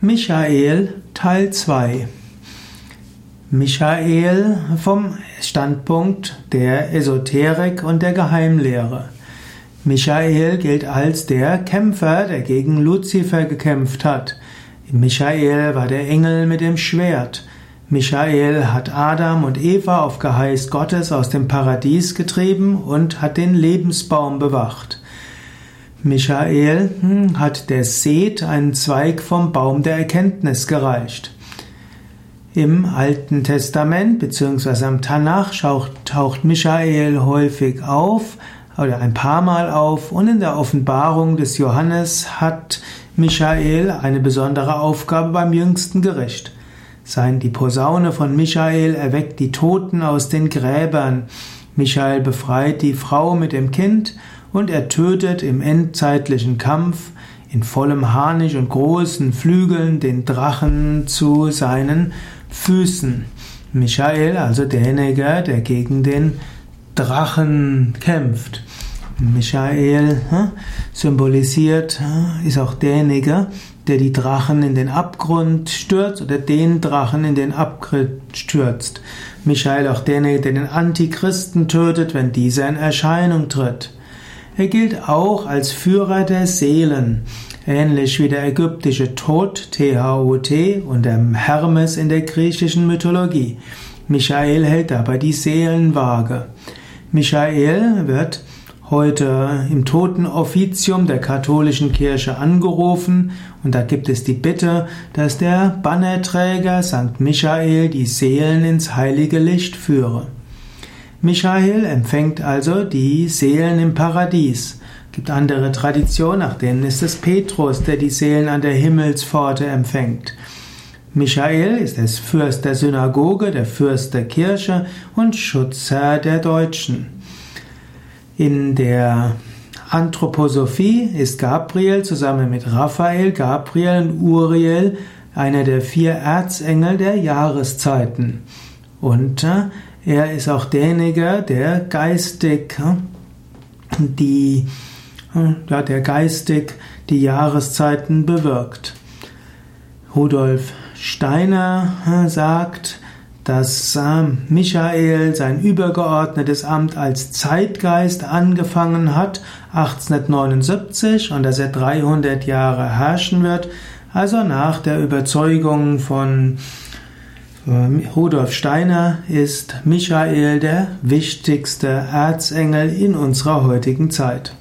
Michael Teil 2 Michael vom Standpunkt der Esoterik und der Geheimlehre. Michael gilt als der Kämpfer, der gegen Luzifer gekämpft hat. Michael war der Engel mit dem Schwert. Michael hat Adam und Eva auf Geheiß Gottes aus dem Paradies getrieben und hat den Lebensbaum bewacht. Michael hm, hat der Seth einen Zweig vom Baum der Erkenntnis gereicht. Im Alten Testament bzw. am Tanach taucht Michael häufig auf oder ein paar Mal auf und in der Offenbarung des Johannes hat Michael eine besondere Aufgabe beim jüngsten Gericht. Sein die Posaune von Michael erweckt die Toten aus den Gräbern. Michael befreit die Frau mit dem Kind und er tötet im endzeitlichen Kampf in vollem Harnisch und großen Flügeln den Drachen zu seinen Füßen. Michael, also derjenige, der gegen den Drachen kämpft. Michael symbolisiert, ist auch derjenige, der die Drachen in den Abgrund stürzt oder den Drachen in den Abgrund stürzt. Michael auch derjenige, der den Antichristen tötet, wenn dieser in Erscheinung tritt. Er gilt auch als Führer der Seelen, ähnlich wie der ägyptische Tod, T-H-O-T, und der Hermes in der griechischen Mythologie. Michael hält dabei die Seelenwaage. Michael wird heute im Totenoffizium der katholischen Kirche angerufen und da gibt es die Bitte, dass der Bannerträger St. Michael die Seelen ins heilige Licht führe. Michael empfängt also die Seelen im Paradies. Es gibt andere Traditionen, nach denen ist es Petrus, der die Seelen an der Himmelspforte empfängt. Michael ist der Fürst der Synagoge, der Fürst der Kirche und Schutzherr der Deutschen. In der Anthroposophie ist Gabriel zusammen mit Raphael, Gabriel und Uriel einer der vier Erzengel der Jahreszeiten. Und äh, er ist auch derjenige, der geistig die, ja, der geistig die Jahreszeiten bewirkt. Rudolf Steiner sagt, dass Michael sein übergeordnetes Amt als Zeitgeist angefangen hat 1879 und dass er 300 Jahre herrschen wird, also nach der Überzeugung von Rudolf Steiner ist Michael der wichtigste Erzengel in unserer heutigen Zeit.